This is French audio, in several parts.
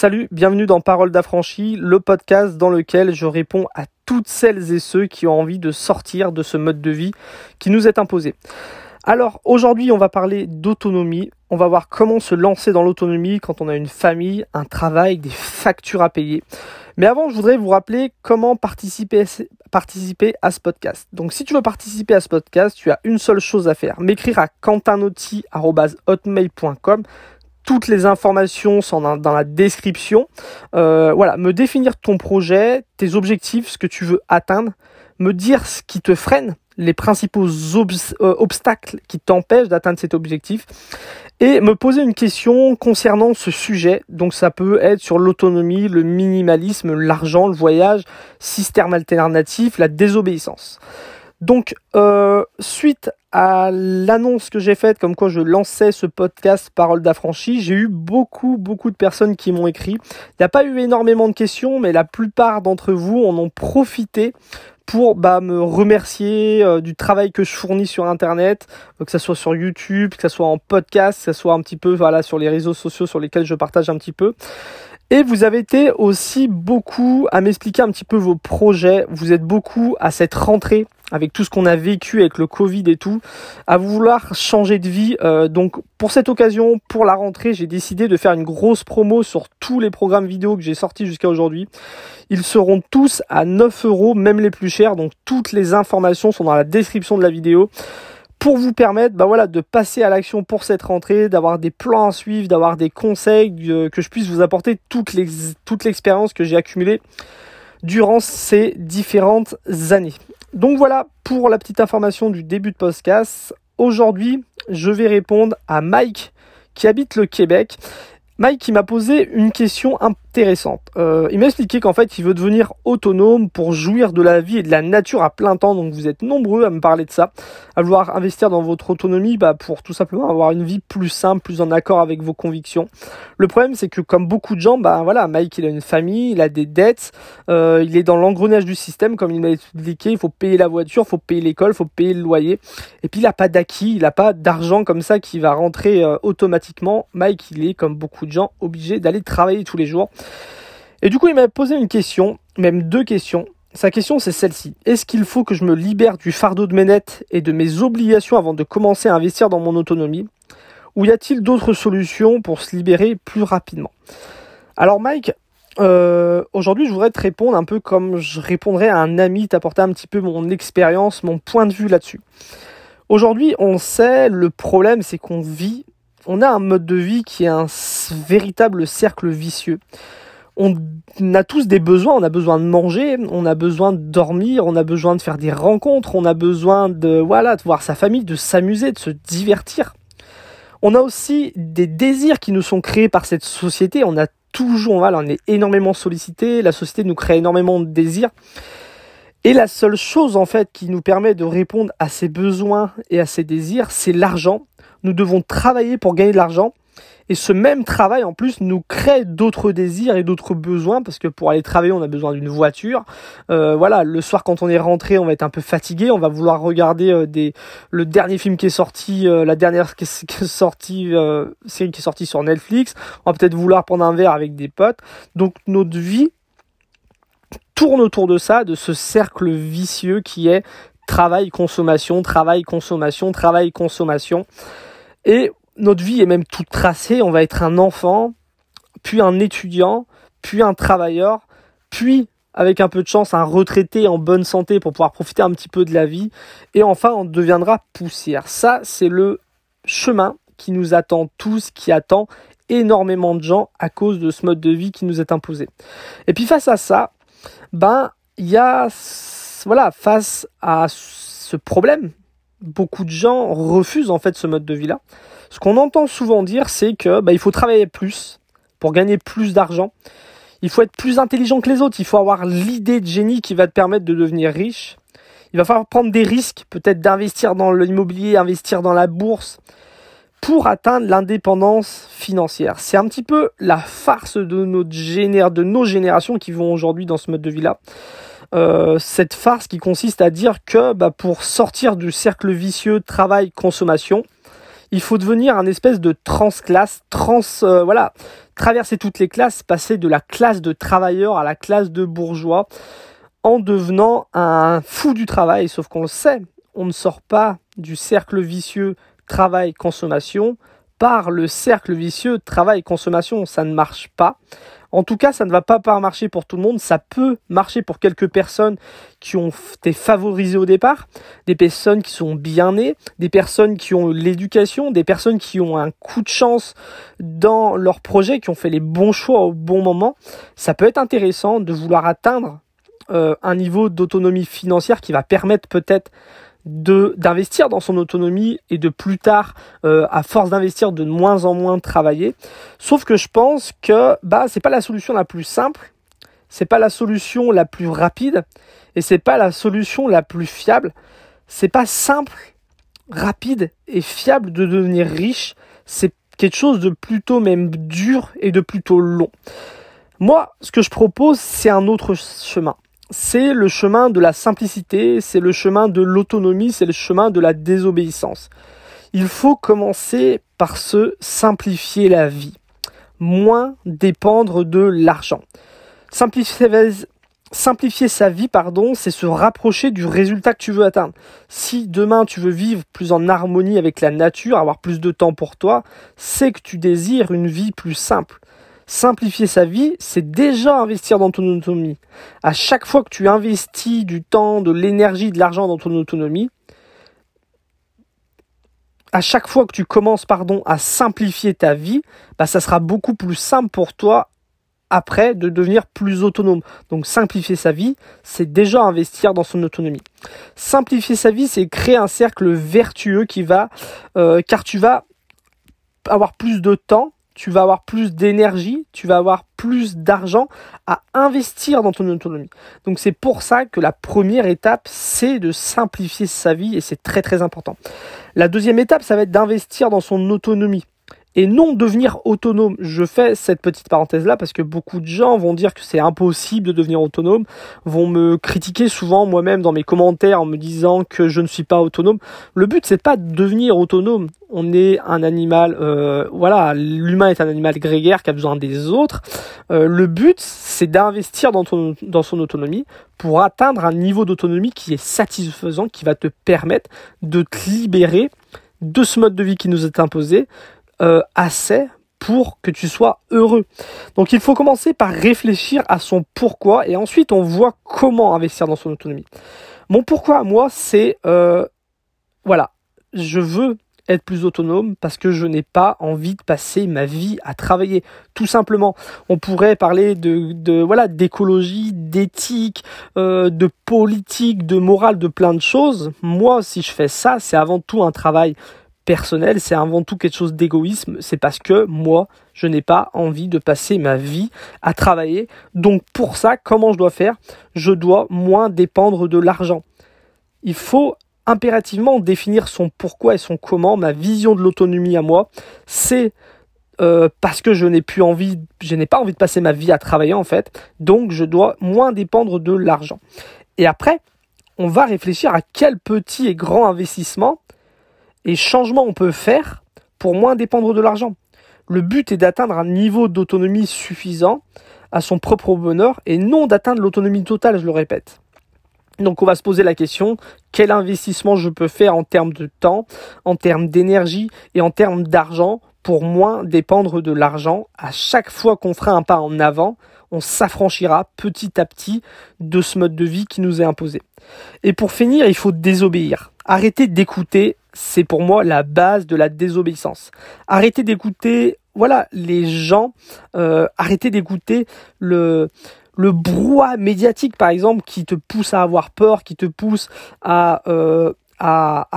Salut, bienvenue dans Parole d'affranchi, le podcast dans lequel je réponds à toutes celles et ceux qui ont envie de sortir de ce mode de vie qui nous est imposé. Alors aujourd'hui on va parler d'autonomie, on va voir comment se lancer dans l'autonomie quand on a une famille, un travail, des factures à payer. Mais avant je voudrais vous rappeler comment participer, à ce podcast. Donc si tu veux participer à ce podcast, tu as une seule chose à faire, m'écrire à quentinauti.hotmail.com toutes les informations sont dans, la description. Euh, voilà, me définir ton projet, tes objectifs, ce que tu veux atteindre, me dire ce qui te freine, les principaux euh, obstacles qui t'empêchent d'atteindre cet objectif et me poser une question concernant ce sujet. Donc ça peut être sur l'autonomie, le minimalisme, l'argent, le voyage, système alternatif, la désobéissance. Donc, euh, suite à l'annonce que j'ai faite, comme quoi je lançais ce podcast Parole d'affranchi, j'ai eu beaucoup, beaucoup de personnes qui m'ont écrit. Il n'y a pas eu énormément de questions, mais la plupart d'entre vous en ont profité pour bah, me remercier euh, du travail que je fournis sur Internet, euh, que ce soit sur YouTube, que ce soit en podcast, que ce soit un petit peu voilà, sur les réseaux sociaux sur lesquels je partage un petit peu. Et vous avez été aussi beaucoup à m'expliquer un petit peu vos projets. Vous êtes beaucoup à cette rentrée avec tout ce qu'on a vécu avec le Covid et tout, à vouloir changer de vie. Euh, donc pour cette occasion, pour la rentrée, j'ai décidé de faire une grosse promo sur tous les programmes vidéo que j'ai sortis jusqu'à aujourd'hui. Ils seront tous à 9 euros, même les plus chers. Donc toutes les informations sont dans la description de la vidéo pour vous permettre bah voilà, de passer à l'action pour cette rentrée, d'avoir des plans à suivre, d'avoir des conseils, euh, que je puisse vous apporter toute l'expérience que j'ai accumulée durant ces différentes années. Donc voilà pour la petite information du début de podcast. Aujourd'hui, je vais répondre à Mike qui habite le Québec Mike qui m'a posé une question intéressante. Euh, il m'a expliqué qu'en fait il veut devenir autonome pour jouir de la vie et de la nature à plein temps. Donc vous êtes nombreux à me parler de ça, à vouloir investir dans votre autonomie bah, pour tout simplement avoir une vie plus simple, plus en accord avec vos convictions. Le problème c'est que comme beaucoup de gens, bah voilà, Mike il a une famille, il a des dettes, euh, il est dans l'engrenage du système comme il m'a expliqué. Il faut payer la voiture, il faut payer l'école, il faut payer le loyer. Et puis il n'a pas d'acquis, il n'a pas d'argent comme ça qui va rentrer euh, automatiquement. Mike il est comme beaucoup gens obligés d'aller travailler tous les jours. Et du coup, il m'a posé une question, même deux questions. Sa question, c'est celle-ci. Est-ce qu'il faut que je me libère du fardeau de mes nettes et de mes obligations avant de commencer à investir dans mon autonomie? Ou y a-t-il d'autres solutions pour se libérer plus rapidement? Alors Mike, euh, aujourd'hui, je voudrais te répondre un peu comme je répondrais à un ami, t'apporter un petit peu mon expérience, mon point de vue là-dessus. Aujourd'hui, on sait, le problème, c'est qu'on vit on a un mode de vie qui est un véritable cercle vicieux. On a tous des besoins, on a besoin de manger, on a besoin de dormir, on a besoin de faire des rencontres, on a besoin de voilà, de voir sa famille, de s'amuser, de se divertir. On a aussi des désirs qui nous sont créés par cette société, on a toujours voilà, on est énormément sollicité, la société nous crée énormément de désirs. Et la seule chose en fait qui nous permet de répondre à ces besoins et à ces désirs, c'est l'argent nous devons travailler pour gagner de l'argent. Et ce même travail, en plus, nous crée d'autres désirs et d'autres besoins, parce que pour aller travailler, on a besoin d'une voiture. Euh, voilà, le soir, quand on est rentré, on va être un peu fatigué, on va vouloir regarder euh, des, le dernier film qui est sorti, euh, la dernière qui est, sortie, série qui est sortie sur Netflix. On va peut-être vouloir prendre un verre avec des potes. Donc notre vie tourne autour de ça, de ce cercle vicieux qui est travail, consommation, travail, consommation, travail, consommation. Et notre vie est même toute tracée. On va être un enfant, puis un étudiant, puis un travailleur, puis avec un peu de chance un retraité en bonne santé pour pouvoir profiter un petit peu de la vie. Et enfin, on deviendra poussière. Ça, c'est le chemin qui nous attend tous, qui attend énormément de gens à cause de ce mode de vie qui nous est imposé. Et puis face à ça, ben, il y a, voilà, face à ce problème beaucoup de gens refusent en fait ce mode de vie-là. Ce qu'on entend souvent dire, c'est que bah, il faut travailler plus pour gagner plus d'argent. Il faut être plus intelligent que les autres. Il faut avoir l'idée de génie qui va te permettre de devenir riche. Il va falloir prendre des risques, peut-être d'investir dans l'immobilier, investir dans la bourse, pour atteindre l'indépendance financière. C'est un petit peu la farce de, de nos générations qui vont aujourd'hui dans ce mode de vie-là. Euh, cette farce qui consiste à dire que bah, pour sortir du cercle vicieux travail-consommation, Il faut devenir un espèce de transclasse, trans, euh, voilà, traverser toutes les classes, passer de la classe de travailleurs à la classe de bourgeois en devenant un fou du travail, sauf qu'on le sait, on ne sort pas du cercle vicieux travail-consommation par le cercle vicieux travail-consommation, ça ne marche pas. En tout cas, ça ne va pas, marcher pour tout le monde. Ça peut marcher pour quelques personnes qui ont été favorisées au départ, des personnes qui sont bien nées, des personnes qui ont l'éducation, des personnes qui ont un coup de chance dans leur projet, qui ont fait les bons choix au bon moment. Ça peut être intéressant de vouloir atteindre euh, un niveau d'autonomie financière qui va permettre peut-être de d'investir dans son autonomie et de plus tard, euh, à force d'investir, de moins en moins travailler. Sauf que je pense que bah c'est pas la solution la plus simple, c'est pas la solution la plus rapide et c'est pas la solution la plus fiable. C'est pas simple, rapide et fiable de devenir riche. C'est quelque chose de plutôt même dur et de plutôt long. Moi, ce que je propose, c'est un autre chemin c'est le chemin de la simplicité, c'est le chemin de l'autonomie, c'est le chemin de la désobéissance. Il faut commencer par se simplifier la vie, moins dépendre de l'argent. Simplifier, sa vie, pardon, c'est se rapprocher du résultat que tu veux atteindre. Si demain tu veux vivre plus en harmonie avec la nature, avoir plus de temps pour toi, c'est que tu désires une vie plus simple. Simplifier sa vie, c'est déjà investir dans ton autonomie. À chaque fois que tu investis du temps, de l'énergie, de l'argent dans ton autonomie, à chaque fois que tu commences pardon, à simplifier ta vie, bah, ça sera beaucoup plus simple pour toi après de devenir plus autonome. Donc simplifier sa vie, c'est déjà investir dans son autonomie. Simplifier sa vie, c'est créer un cercle vertueux qui va, euh, car tu vas avoir plus de temps tu vas avoir plus d'énergie, tu vas avoir plus d'argent à investir dans ton autonomie. Donc c'est pour ça que la première étape, c'est de simplifier sa vie et c'est très très important. La deuxième étape, ça va être d'investir dans son autonomie et non devenir autonome. Je fais cette petite parenthèse là parce que beaucoup de gens vont dire que c'est impossible de devenir autonome, vont me critiquer souvent moi-même dans mes commentaires en me disant que je ne suis pas autonome. Le but c'est pas de devenir autonome. On est un animal, euh, voilà, l'humain est un animal grégaire qui a besoin des autres. Euh, le but c'est d'investir dans, dans son autonomie pour atteindre un niveau d'autonomie qui est satisfaisant, qui va te permettre de te libérer de ce mode de vie qui nous est imposé, euh, assez pour que tu sois heureux. Donc il faut commencer par réfléchir à son pourquoi et ensuite on voit comment investir dans son autonomie. Mon pourquoi moi c'est euh, voilà, je veux être plus autonome parce que je n'ai pas envie de passer ma vie à travailler. Tout simplement, on pourrait parler de, de voilà d'écologie, d'éthique, euh, de politique, de morale, de plein de choses. Moi, si je fais ça, c'est avant tout un travail personnel, c'est avant tout quelque chose d'égoïsme, c'est parce que moi, je n'ai pas envie de passer ma vie à travailler. Donc pour ça, comment je dois faire? Je dois moins dépendre de l'argent. Il faut impérativement définir son pourquoi et son comment, ma vision de l'autonomie à moi, c'est euh, parce que je n'ai plus envie, je n'ai pas envie de passer ma vie à travailler en fait, donc je dois moins dépendre de l'argent. Et après, on va réfléchir à quel petit et grand investissement et changement on peut faire pour moins dépendre de l'argent. Le but est d'atteindre un niveau d'autonomie suffisant à son propre bonheur et non d'atteindre l'autonomie totale, je le répète. Donc on va se poser la question, quel investissement je peux faire en termes de temps, en termes d'énergie et en termes d'argent pour moins dépendre de l'argent? À chaque fois qu'on fera un pas en avant, on s'affranchira petit à petit de ce mode de vie qui nous est imposé. Et pour finir, il faut désobéir. Arrêtez d'écouter c'est pour moi la base de la désobéissance. Arrêtez d'écouter, voilà, les gens, euh, arrêtez d'écouter le le brouhaha médiatique, par exemple, qui te pousse à avoir peur, qui te pousse à, euh,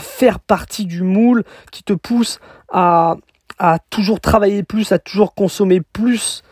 faire partie du moule, qui te pousse à toujours travailler plus, à toujours consommer plus,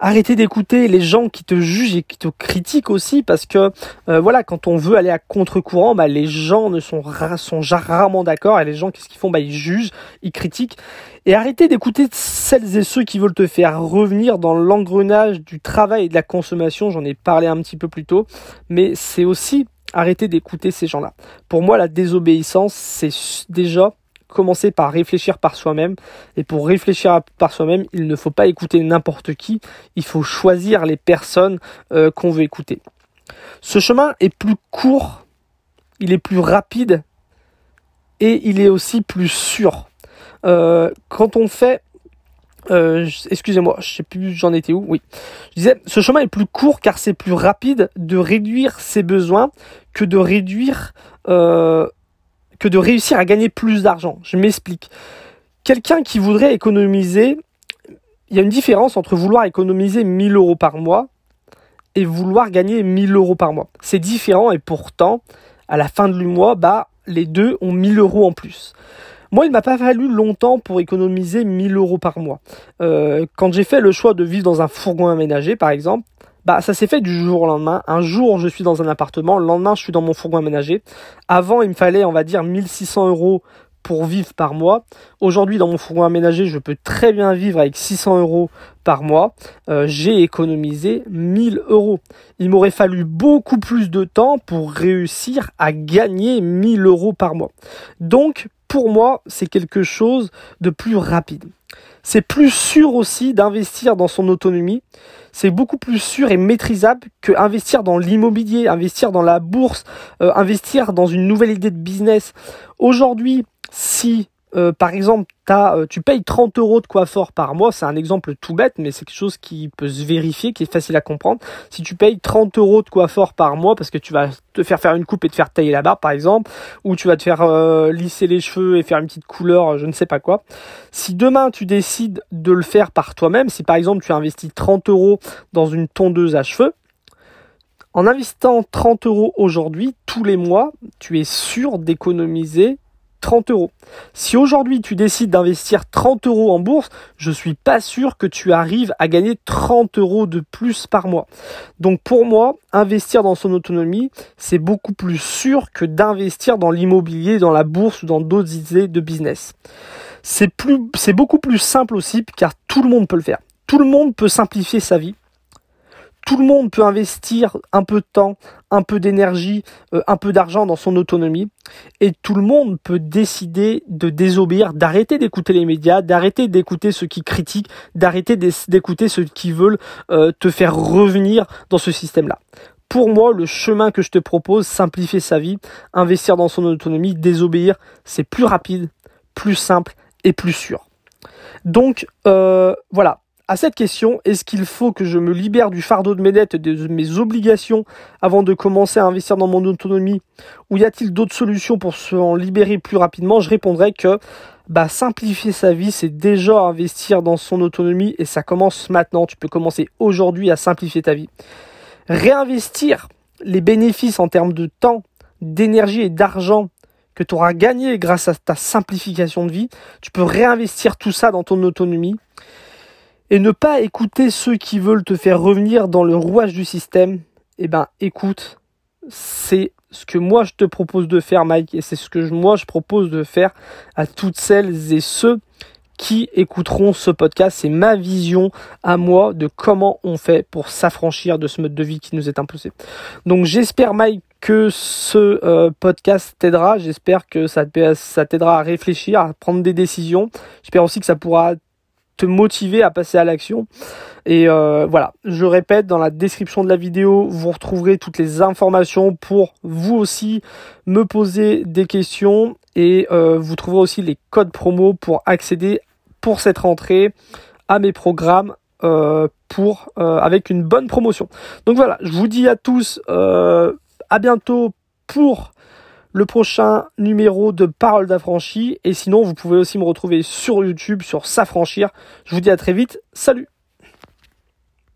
arrêtez d'écouter les gens qui te jugent et qui te critiquent aussi parce que euh, voilà quand on veut aller à contre-courant bah, les gens ne sont, sont rarement d'accord et les gens qu'est-ce qu'ils font? Bah, ils jugent ils critiquent. Et arrêtez d'écouter celles et ceux qui veulent te faire revenir dans l'engrenage du travail et de la consommation. J'en ai parlé un petit peu plus tôt. Mais c'est aussi arrêter d'écouter ces gens-là. Pour moi la désobéissance c'est déjà commencer par réfléchir par soi-même. Et pour réfléchir par soi-même, il ne faut pas écouter n'importe qui. Il faut choisir les personnes euh, qu'on veut écouter. Ce chemin est plus court, il est plus rapide et il est aussi plus sûr. Euh, quand on fait euh, excusez-moi, je sais plus j'en étais où. Oui. Je disais, ce chemin est plus court car c'est plus rapide de réduire ses besoins que de réduire, que de réussir à gagner plus d'argent. Je m'explique. Quelqu'un qui voudrait économiser, il y a une différence entre vouloir économiser 1000 euros par mois et vouloir gagner 1000 euros par mois. C'est différent et pourtant, à la fin du mois, bah, les deux ont 1000 euros en plus. Moi, il m'a pas fallu longtemps pour économiser 1000 euros par mois. Euh, quand j'ai fait le choix de vivre dans un fourgon aménagé, par exemple, bah ça s'est fait du jour au lendemain. Un jour, je suis dans un appartement, le lendemain, je suis dans mon fourgon aménagé. Avant, il me fallait, on va dire, 1600 euros pour vivre par mois. Aujourd'hui, dans mon fourgon aménagé, je peux très bien vivre avec 600 euros par mois. Euh, j'ai économisé 1000 euros. Il m'aurait fallu beaucoup plus de temps pour réussir à gagner 1000 euros par mois. Donc, pour moi, c'est quelque chose de plus rapide. C'est plus sûr aussi d'investir dans son autonomie. C'est beaucoup plus sûr et maîtrisable que investir dans l'immobilier, investir dans la bourse, euh, investir dans une nouvelle idée de business. Aujourd'hui, si euh, par exemple, euh, tu payes 30 euros de coiffeur par mois, c'est un exemple tout bête, mais c'est quelque chose qui peut se vérifier, qui est facile à comprendre. Si tu payes 30 euros de coiffeur par mois parce que tu vas te faire faire une coupe et te faire tailler la barbe, par exemple, ou tu vas te faire euh, lisser les cheveux et faire une petite couleur, je ne sais pas quoi. Si demain tu décides de le faire par toi-même, si par exemple tu investis 30 euros dans une tondeuse à cheveux, en investissant 30 euros aujourd'hui, tous les mois, tu es sûr d'économiser 30 euros. Si aujourd'hui tu décides d'investir 30 euros en bourse, je suis pas sûr que tu arrives à gagner 30 euros de plus par mois. Donc pour moi, investir dans son autonomie, c'est beaucoup plus sûr que d'investir dans l'immobilier, dans la bourse ou dans d'autres idées de business. C'est beaucoup plus simple aussi car tout le monde peut le faire. Tout le monde peut simplifier sa vie tout le monde peut investir un peu de temps, un peu d'énergie, euh, un peu d'argent dans son autonomie. Et tout le monde peut décider de désobéir, d'arrêter d'écouter les médias, d'arrêter d'écouter ceux qui critiquent, d'arrêter d'écouter ceux qui veulent euh, te faire revenir dans ce système-là. Pour moi, le chemin que je te propose, simplifier sa vie, investir dans son autonomie, désobéir, c'est plus rapide, plus simple et plus sûr. Donc euh, voilà, à cette question, est-ce qu'il faut que je me libère du fardeau de mes dettes et de mes obligations avant de commencer à investir dans mon autonomie? Ou y a-t-il d'autres solutions pour s'en libérer plus rapidement? Je répondrai que bah, simplifier sa vie, c'est déjà investir dans son autonomie et ça commence maintenant. Tu peux commencer aujourd'hui à simplifier ta vie. Réinvestir les bénéfices en termes de temps, d'énergie et d'argent que tu auras gagné grâce à ta simplification de vie, tu peux réinvestir tout ça dans ton autonomie et ne pas écouter ceux qui veulent te faire revenir dans le rouage du système, eh ben écoute, c'est ce que moi je te propose de faire Mike et c'est ce que moi je propose de faire à toutes celles et ceux qui écouteront ce podcast. C'est ma vision à moi de comment on fait pour s'affranchir de ce mode de vie qui nous est imposé. Donc j'espère Mike que ce euh, podcast t'aidera. J'espère que ça t'aidera à réfléchir, à prendre des décisions. J'espère aussi que ça pourra motiver à passer à l'action. Et euh, voilà, je répète, dans la description de la vidéo, vous retrouverez toutes les informations pour vous aussi me poser des questions et euh, vous trouverez aussi les codes promo pour accéder pour cette rentrée à mes programmes euh, pour avec une bonne promotion. Donc voilà, je vous dis à tous à bientôt pour le prochain numéro de Parole d'affranchi. Et sinon, vous pouvez aussi me retrouver sur YouTube, sur S'affranchir. Je vous dis à très vite. Salut